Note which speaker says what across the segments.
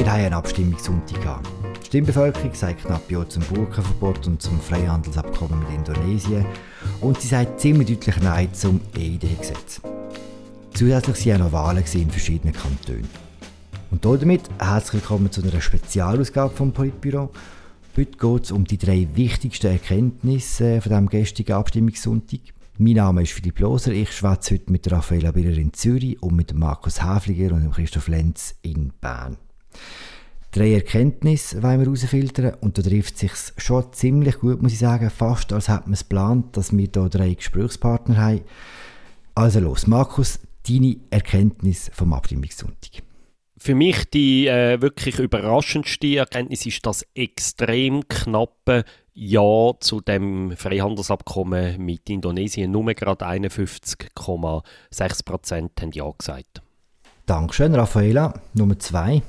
Speaker 1: Wir haben eine Abstimmungssonntag gehabt. Die Stimmbevölkerung sagt knapp Ja zum Burkenverbot und zum Freihandelsabkommen mit Indonesien und sie sagt ziemlich deutlich Nein zum EID-Gesetz. Zusätzlich waren auch noch Wahlen in verschiedenen Kantonen. Und damit herzlich willkommen zu einer Spezialausgabe vom Politbüro. Heute geht es um die drei wichtigsten Erkenntnisse von diesem gestrigen Abstimmungssonntag. Mein Name ist Philipp Loser, ich schwätze heute mit Raffaella Biller in Zürich und mit Markus Häfliger und Christoph Lenz in Bern. Drei Erkenntnisse wollen wir herausfiltern und da trifft sich schon ziemlich gut, muss ich sagen, fast als hätte man es geplant, dass wir hier drei Gesprächspartner haben. Also los, Markus, deine Erkenntnis vom Abstimmungssonntag.
Speaker 2: Für mich die äh, wirklich überraschendste Erkenntnis ist das extrem knappe Ja zu dem Freihandelsabkommen mit Indonesien. Nur gerade 51,6 Prozent haben Ja gesagt.
Speaker 1: Dankeschön, Raffaela. Nummer zwei.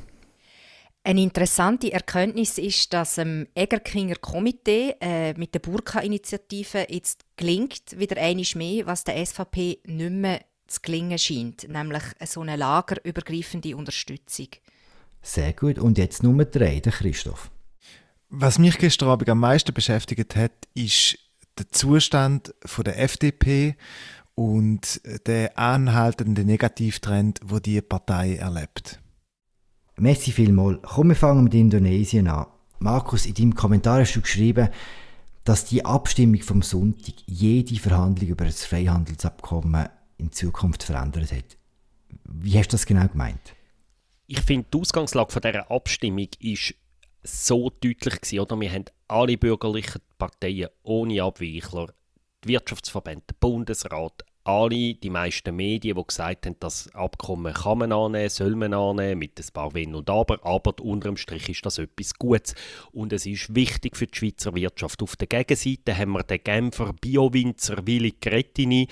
Speaker 3: Eine interessante Erkenntnis ist, dass dem Egerkinger Komitee äh, mit der Burka-Initiative jetzt gelingt, wieder einmal mehr, was der SVP nicht mehr zu gelingen scheint, nämlich so eine lagerübergreifende Unterstützung.
Speaker 1: Sehr gut. Und jetzt Nummer drei, der Christoph.
Speaker 4: Was mich gestern Abend am meisten beschäftigt hat, ist der Zustand von der FDP und der anhaltende Negativtrend, wo die Partei erlebt.
Speaker 1: Merci vielmals. Komm, wir fangen mit Indonesien an. Markus, in deinem Kommentar hast du geschrieben, dass die Abstimmung vom Sonntag jede Verhandlung über das Freihandelsabkommen in Zukunft verändert hat. Wie hast du das genau gemeint?
Speaker 2: Ich finde, die Ausgangslage von dieser Abstimmung ist so deutlich gewesen, oder? Wir haben alle bürgerlichen Parteien ohne Abweichler, die Wirtschaftsverbände, der Bundesrat, alle, die meisten Medien, die gesagt haben, das Abkommen kann man annehmen, soll man annehmen, mit ein paar Wenn und Aber, aber unterm Strich ist das etwas Gutes und es ist wichtig für die Schweizer Wirtschaft. Auf der Gegenseite haben wir den Genfer Biowinzer Willi Cretini,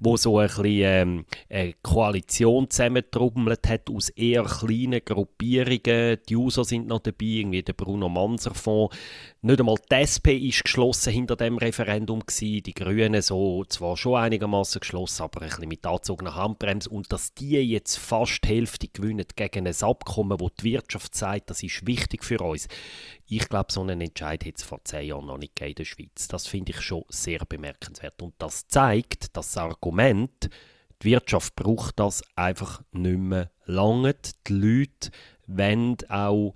Speaker 2: wo so ein bisschen, ähm, eine Koalition zusammentrommelt hat aus eher kleinen Gruppierungen. Die User sind noch dabei, irgendwie der Bruno Manser Fonds. Nicht einmal die SP ist geschlossen hinter dem Referendum gewesen. Die Grünen so zwar schon einigermaßen geschlossen, aber ein bisschen mit angezogener Handbremse. Und dass die jetzt fast die Hälfte gewinnen gegen ein Abkommen, wo die Wirtschaft sagt, das ist wichtig für uns. Ich glaube, so einen Entscheid hat es vor zehn Jahren noch nicht in der Schweiz. Das finde ich schon sehr bemerkenswert. Und das zeigt, dass das Argument, die Wirtschaft braucht das einfach nicht mehr lange. Die Leute wollen auch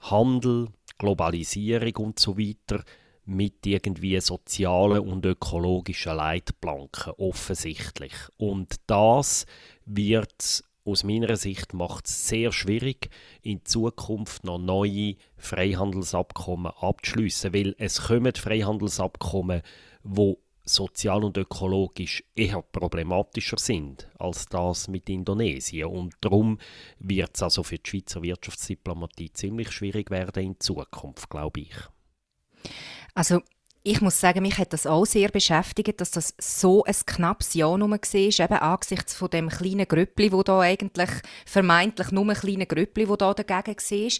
Speaker 2: Handel, Globalisierung und so weiter mit irgendwie sozialen und ökologischen Leitplanken offensichtlich. Und das wird aus meiner Sicht macht es sehr schwierig, in Zukunft noch neue Freihandelsabkommen abzuschließen, weil es kommen Freihandelsabkommen, wo sozial und ökologisch eher problematischer sind als das mit Indonesien. Und darum wird es also für die Schweizer Wirtschaftsdiplomatie ziemlich schwierig werden in Zukunft, glaube ich.
Speaker 3: Also ich muss sagen, mich hat das auch sehr beschäftigt, dass das so ein knappes Ja nur war, eben angesichts von dem kleinen Grüppli, wo da eigentlich vermeintlich nur ein kleines Grüppli, wo da dagegen war.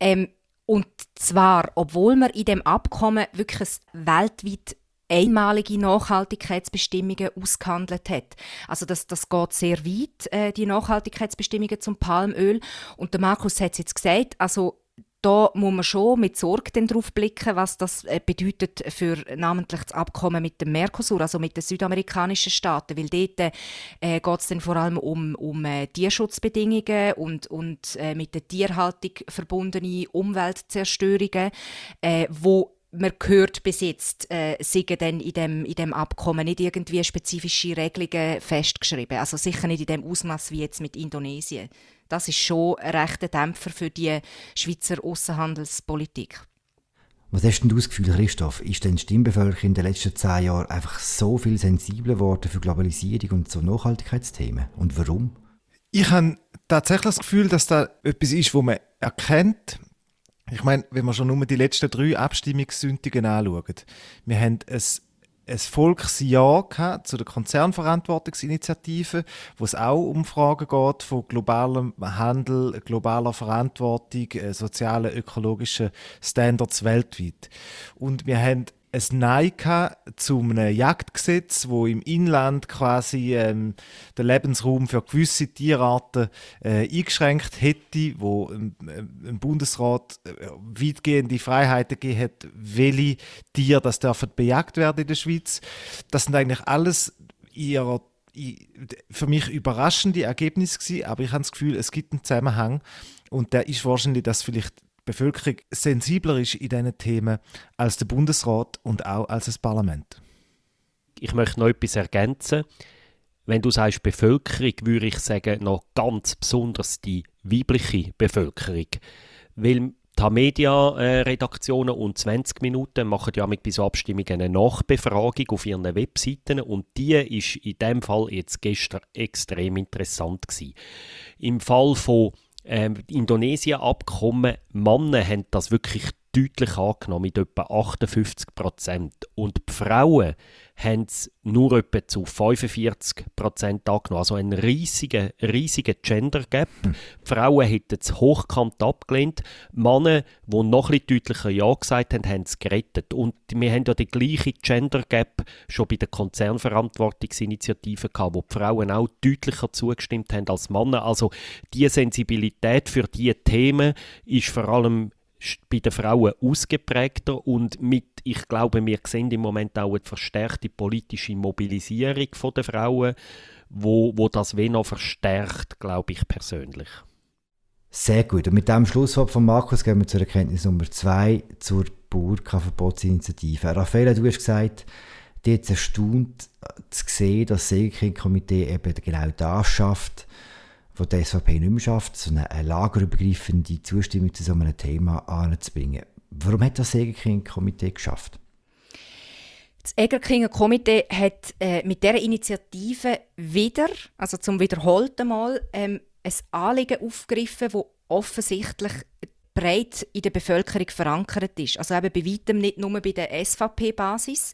Speaker 3: Ähm, und zwar, obwohl man in dem Abkommen wirklich weltweit einmalige Nachhaltigkeitsbestimmungen ausgehandelt hat. Also das, das geht sehr weit, äh, die Nachhaltigkeitsbestimmungen zum Palmöl. Und der Markus hat es jetzt gesagt, also da muss man schon mit Sorge darauf blicken, was das äh, bedeutet für namentlich das Abkommen mit dem Mercosur, also mit den südamerikanischen Staaten, weil dort äh, geht es vor allem um, um äh, Tierschutzbedingungen und, und äh, mit der Tierhaltung verbundene Umweltzerstörungen, äh, wo man hört bis jetzt, äh, sind dann in dem, in dem Abkommen nicht irgendwie spezifische Regelungen festgeschrieben. Also sicher nicht in dem Ausmaß wie jetzt mit Indonesien. Das ist schon ein rechter Dämpfer für die Schweizer Außenhandelspolitik.
Speaker 1: Was hast denn du das Gefühl, Christoph? Ist denn die Stimmbevölkerung in den letzten zehn Jahren einfach so viel sensibler geworden für Globalisierung und so Nachhaltigkeitsthemen? Und warum?
Speaker 4: Ich habe tatsächlich das Gefühl, dass da etwas ist, wo man erkennt, ich meine, wenn man schon nur die letzten drei Abstimmungssündigen anschaut, wir haben ein, ein Volksjahr zu der Konzernverantwortungsinitiative, wo es auch um Fragen geht von globalem Handel, globaler Verantwortung, äh, sozialen, ökologischen Standards weltweit. Und wir haben ein Nein zu einem Jagdgesetz, wo im Inland quasi ähm, den Lebensraum für gewisse Tierarten äh, eingeschränkt hätte, wo ähm, ein Bundesrat äh, weitgehende Freiheiten gegeben hat, welche Tiere das dürfen bejagt werden in der Schweiz. Das sind eigentlich alles ihrer für mich überraschende Ergebnisse gewesen, aber ich habe das Gefühl, es gibt einen Zusammenhang und der ist wahrscheinlich, dass vielleicht Bevölkerung sensibler ist in diesen Themen als der Bundesrat und auch als das Parlament.
Speaker 2: Ich möchte noch etwas ergänzen. Wenn du sagst Bevölkerung, würde ich sagen, noch ganz besonders die weibliche Bevölkerung. Weil die Media-Redaktionen und 20 Minuten machen ja mit bei so Abstimmungen eine Nachbefragung auf ihren Webseiten und die ist in dem Fall jetzt gestern extrem interessant gewesen. Im Fall von ähm, Indonesien-Abkommen, Männer haben das wirklich deutlich angenommen, mit etwa 58 Prozent. Und die Frauen haben es nur etwa zu 45 Prozent angenommen. Also ein riesiger, riesiger Gender Gap. Hm. Die Frauen hätten es hochkant abgelehnt. Männer, die noch ein deutlicher Ja gesagt haben, haben es gerettet. Und wir haben ja die gleiche Gender Gap schon bei der Konzernverantwortungsinitiative gehabt, wo die Frauen auch deutlicher zugestimmt haben als Männer. Also die Sensibilität für diese Themen ist vor allem bei den Frauen ausgeprägter und mit, ich glaube, wir sehen im Moment auch eine verstärkte politische Mobilisierung der Frauen, wo, wo das noch verstärkt, glaube ich persönlich.
Speaker 1: Sehr gut. Und mit dem Schlusswort von Markus gehen wir zur Erkenntnis Nummer zwei, zur Burka-Verbotsinitiative. Raffaella, du hast gesagt, dir jetzt erstaunt zu sehen, dass das Segelkind-Komitee eben genau das schafft, wo die SVP nicht mehr schafft, so eine, lagerübergreifende Zustimmung zu so einem Thema anzubringen. Warum hat das Egerkind-Komitee geschafft?
Speaker 3: Das Egerkinger Komitee hat äh, mit dieser Initiative wieder, also zum wiederholten Mal, ähm, ein Anliegen aufgegriffen, das offensichtlich breit in der Bevölkerung verankert ist. Also eben bei weitem nicht nur bei der SVP-Basis,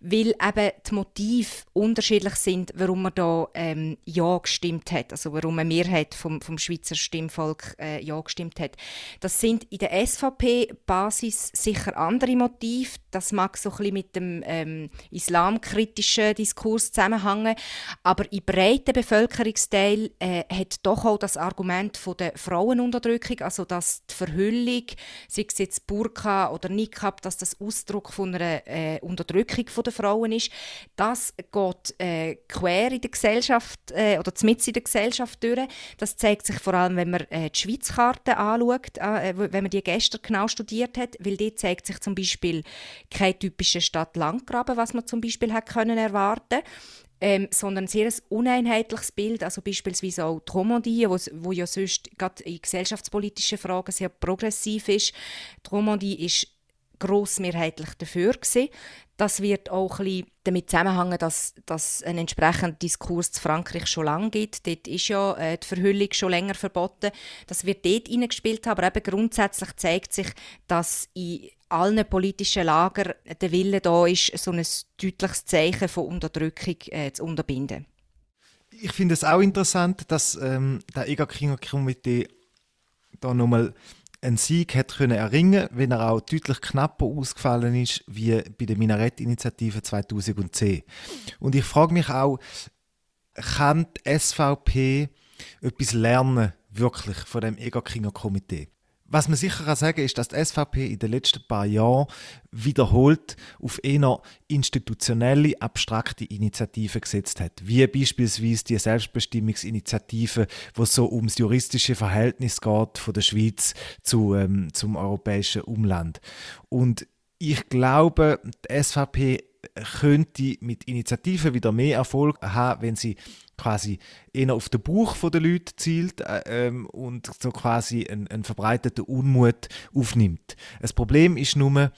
Speaker 3: weil eben die Motive unterschiedlich sind, warum man da ähm, Ja gestimmt hat, also warum eine Mehrheit vom, vom Schweizer Stimmvolk äh, Ja gestimmt hat. Das sind in der SVP-Basis sicher andere Motive, das mag so ein bisschen mit dem ähm, islamkritischen Diskurs zusammenhängen, aber im breiten Bevölkerungsteil äh, hat doch auch das Argument von der Frauenunterdrückung, also dass die Verhüllung, sei es jetzt Burka oder Niqab, dass das Ausdruck von einer äh, Unterdrückung von der Frauen ist, das geht äh, quer in der Gesellschaft äh, oder mitten in der Gesellschaft durch. Das zeigt sich vor allem, wenn man äh, die Schweizkarte anschaut, äh, wenn man die gestern genau studiert hat, weil dort zeigt sich zum Beispiel kein typischer Stadt-Landgraben, was man zum Beispiel hat können erwarten ähm, sondern ein sehr uneinheitliches Bild, also beispielsweise auch die Romandie, wo, wo ja sonst gerade in gesellschaftspolitischen Fragen sehr progressiv ist. Die Romandie ist grossmehrheitlich dafür gewesen. Das wird auch ein bisschen damit zusammenhängen, dass, dass ein entsprechender Diskurs zu Frankreich schon lange gibt. Dort ist ja äh, die Verhüllung schon länger verboten. Das wird dort hineingespielt aber eben grundsätzlich zeigt sich, dass in allen politischen Lagern der Wille da ist, so ein deutliches Zeichen von Unterdrückung äh, zu unterbinden.
Speaker 4: Ich finde es auch interessant, dass ähm, der EGA-Komitee da nochmal einen Sieg hat können erringen, wenn er auch deutlich knapper ausgefallen ist wie bei der Minarett-Initiative 2010. Und ich frage mich auch, kann die SVP etwas lernen wirklich von dem Egerkinger Komitee? Was man sicher kann sagen ist, dass die SVP in den letzten paar Jahren wiederholt auf eher institutionelle, abstrakte Initiativen gesetzt hat, wie beispielsweise die Selbstbestimmungsinitiative, wo so ums juristische Verhältnis geht von der Schweiz zu, ähm, zum europäischen Umland. Und ich glaube, die SVP könnte mit Initiativen wieder mehr Erfolg haben, wenn sie quasi eher auf den Bauch der Leute zielt äh, ähm, und so quasi einen, einen verbreiteten Unmut aufnimmt. Das Problem ist nur,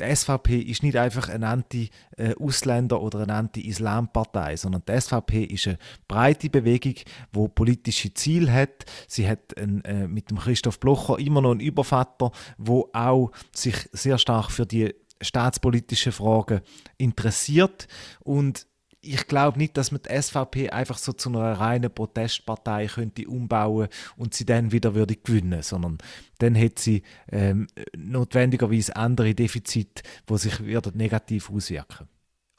Speaker 4: die SVP ist nicht einfach eine Anti-Ausländer- oder eine Anti-Islam-Partei, sondern die SVP ist eine breite Bewegung, die politische Ziele hat. Sie hat ein, äh, mit dem Christoph Blocher immer noch einen Übervater, wo auch sich sehr stark für die staatspolitischen Fragen interessiert und ich glaube nicht, dass man die SVP einfach so zu einer reinen Protestpartei könnte umbauen und sie dann wieder würde gewinnen, sondern dann hätte sie ähm, notwendigerweise andere Defizite, die sich negativ auswirken.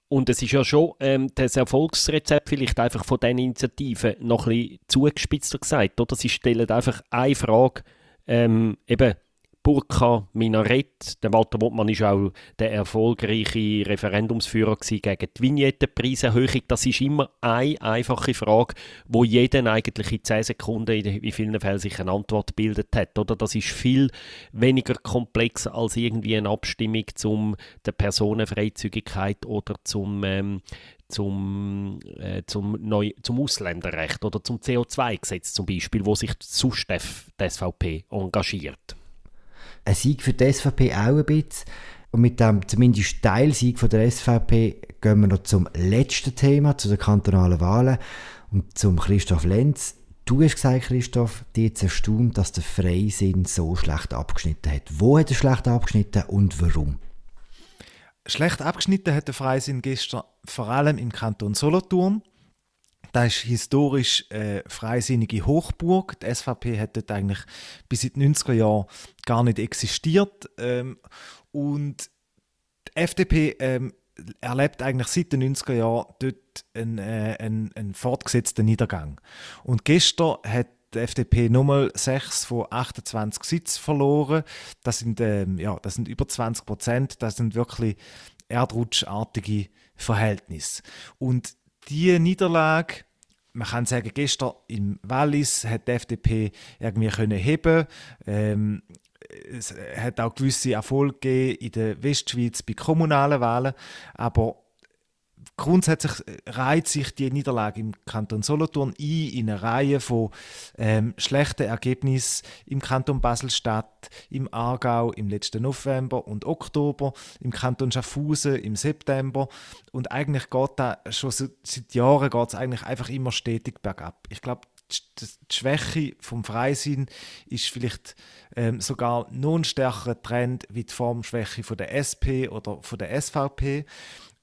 Speaker 2: Und es ist ja schon ähm, das Erfolgsrezept vielleicht einfach von diesen Initiativen noch ein bisschen zugespitzter gesagt. Oder? Sie stellen einfach eine Frage, ähm, eben Burka Minarett. Der Walter Wortmann war auch der erfolgreiche Referendumsführer gegen die Vignettenpreiserhöhung. Das ist immer eine einfache Frage, wo jeder eigentlich in 10 Sekunden in vielen Fällen sich eine Antwort bildet hat. Oder? Das ist viel weniger komplex als irgendwie eine Abstimmung zum der Personenfreizügigkeit oder zum ähm, zum, äh, zum, Neu zum Ausländerrecht oder zum CO2-Gesetz zum Beispiel, wo sich sonst die SVP engagiert
Speaker 1: ein Sieg für die SVP auch ein bisschen. Und mit dem zumindest Teilsieg von der SVP gehen wir noch zum letzten Thema, zu den kantonalen Wahlen und zum Christoph Lenz. Du hast gesagt, Christoph, dir jetzt erstaunt, dass der Freisinn so schlecht abgeschnitten hat. Wo hat er schlecht abgeschnitten und warum?
Speaker 4: Schlecht abgeschnitten hat der Freisinn gestern vor allem im Kanton Solothurn. Das ist historisch äh, freisinnige Hochburg. Die SVP hat dort eigentlich bis in die 90er Jahre gar nicht existiert. Ähm, und die FDP ähm, erlebt eigentlich seit den 90er Jahren dort einen, äh, einen, einen fortgesetzten Niedergang. Und gestern hat die FDP nochmal 6 von 28 Sitzen verloren. Das sind, ähm, ja, das sind über 20 Prozent. Das sind wirklich erdrutschartige Verhältnisse. Und die Niederlage, man kann sagen, gestern im Wallis hat die FDP irgendwie können heben. Ähm, es hat auch gewisse Erfolge in der Westschweiz bei kommunalen Wahlen, aber grundsätzlich reiht sich die Niederlage im Kanton Solothurn ein in eine Reihe von ähm, schlechten Ergebnissen im Kanton Basel-Stadt, im Aargau im letzten November und Oktober, im Kanton Schaffhausen im September und eigentlich geht da schon seit Jahren geht es eigentlich einfach immer stetig bergab. Ich glaube, die Schwäche vom Freisinn ist vielleicht ähm, sogar noch ein stärkerer Trend wie die Formschwäche von der SP oder von der SVP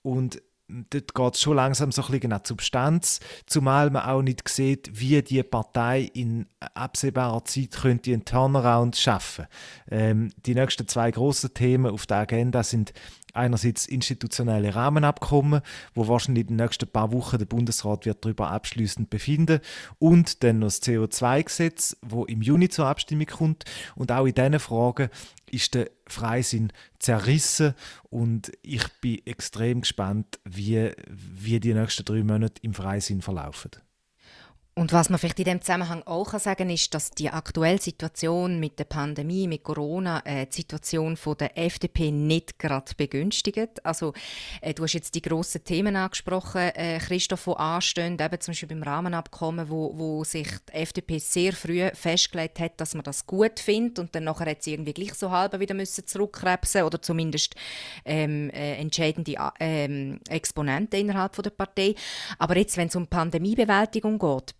Speaker 4: und dort geht es schon langsam so ein bisschen die Substanz, zumal man auch nicht sieht, wie die Partei in absehbarer Zeit könnte einen Turnaround schaffen. Ähm, die nächsten zwei grossen Themen auf der Agenda sind einerseits institutionelle Rahmenabkommen, wo wahrscheinlich in den nächsten paar Wochen der Bundesrat wird darüber abschließend befinden und dann noch das CO2-Gesetz, wo im Juni zur Abstimmung kommt und auch in diesen Fragen ist der Freisinn zerrissen und ich bin extrem gespannt, wie, wie die nächsten drei Monate im Freisinn verlaufen.
Speaker 3: Und was man vielleicht in dem Zusammenhang auch kann sagen ist, dass die aktuelle Situation mit der Pandemie, mit Corona, äh, die Situation von der FDP nicht gerade begünstigt. Also äh, du hast jetzt die grossen Themen angesprochen, äh, Christoph, die anstehen, eben zum Beispiel beim Rahmenabkommen, wo, wo sich die FDP sehr früh festgelegt hat, dass man das gut findet und dann nachher hat sie irgendwie gleich so halb wieder müssen zurückkrebsen oder zumindest ähm, äh, entscheidende äh, Exponenten innerhalb von der Partei. Aber jetzt, wenn es um Pandemiebewältigung geht,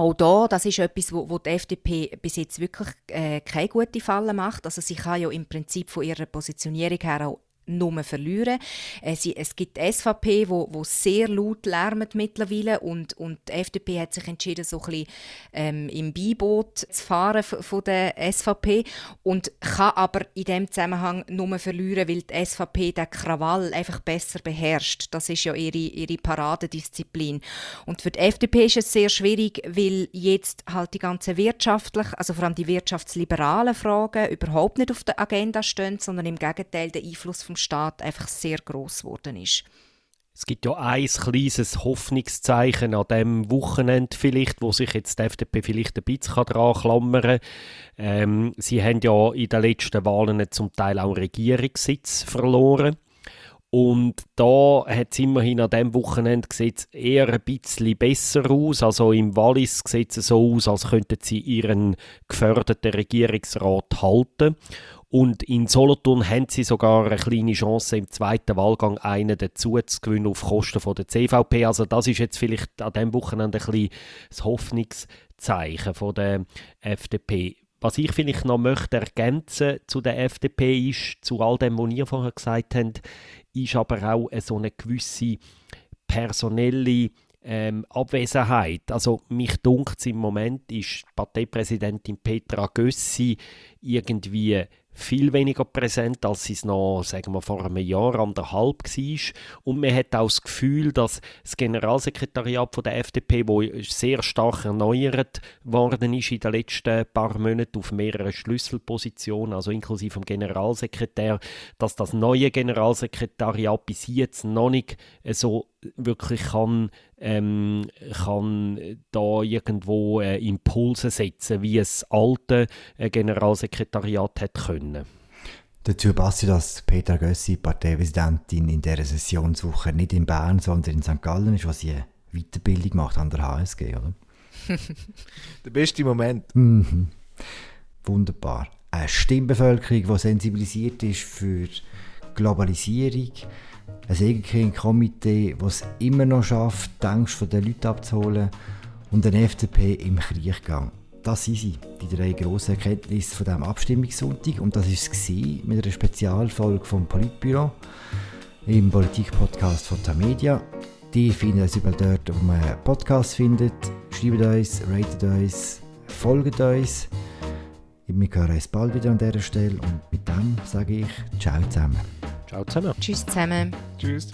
Speaker 3: auch da, das ist etwas, wo, wo die FDP bis jetzt wirklich äh, keine gute Falle macht. Also sie kann ja im Prinzip von ihrer Positionierung her auch nur verlieren. Äh, es gibt die SVP, wo, wo sehr laut lärmt mittlerweile und, und die FDP hat sich entschieden, so ein bisschen ähm, im Beiboot zu fahren von der SVP und kann aber in dem Zusammenhang nur verlieren, weil die SVP den Krawall einfach besser beherrscht. Das ist ja ihre, ihre Paradedisziplin. Und für die FDP ist es sehr schwierig, weil jetzt halt die ganze wirtschaftlich, also vor allem die wirtschaftsliberalen Fragen überhaupt nicht auf der Agenda stehen, sondern im Gegenteil der Einfluss vom Staat einfach sehr groß geworden ist.
Speaker 2: Es gibt ja ein kleines Hoffnungszeichen an dem Wochenende vielleicht, wo sich jetzt die FDP vielleicht ein bisschen daran klammern kann. Ähm, sie haben ja in den letzten Wahlen zum Teil auch Regierungssitz verloren. Und da hat es immerhin an diesem Wochenende eher ein bisschen besser aus. Also im Wallis sieht es so aus, als könnten sie ihren geförderten Regierungsrat halten. Und in Solothurn haben sie sogar eine kleine Chance, im zweiten Wahlgang einen dazu zu gewinnen auf Kosten von der CVP. Also das ist jetzt vielleicht an diesem Wochenende ein bisschen das Hoffnungszeichen von der FDP. Was ich vielleicht noch möchte ergänzen zu der FDP ist, zu all dem, was ihr vorher gesagt habt, ist aber auch so eine gewisse personelle ähm, Abwesenheit. Also mich dunkt im Moment ist Parteipräsidentin Petra Gössi irgendwie viel weniger präsent, als es noch, sagen wir, vor einem Jahr, anderthalb war. Und man hat auch das Gefühl, dass das Generalsekretariat der FDP, wo sehr stark erneuert worden ist in den letzten paar Monaten auf mehreren Schlüsselpositionen, also inklusive dem Generalsekretär, dass das neue Generalsekretariat bis jetzt noch nicht so wirklich kann, ähm, kann da irgendwo äh, Impulse setzen, wie es alte äh, Generalsekretariat hat können.
Speaker 1: Dazu passt ja, dass Peter Gössi, Parteipräsidentin, in dieser Sessionswoche nicht in Bern, sondern in St. Gallen ist, wo sie eine Weiterbildung macht an der HSG, oder?
Speaker 4: der beste Moment.
Speaker 1: Mhm. Wunderbar. Eine Stimmbevölkerung, die sensibilisiert ist für Globalisierung, ein Egerking-Komitee, das es immer noch schafft, die Angst von den Leuten abzuholen und eine FDP im Kriechgang. Das sind sie, die drei grossen Erkenntnisse von diesem Abstimmungssonntag. Und das war es mit einer Spezialfolge vom Politbüro im Politik-Podcast von Tamedia. Die finden es überall dort, wo man Podcasts findet. Schreibt uns, ratet uns, folgt uns. Wir hören uns bald wieder an dieser Stelle und mit dem sage ich Ciao zusammen.
Speaker 2: Ciao zusammen.
Speaker 3: Tschüss zusammen.
Speaker 4: Tschüss.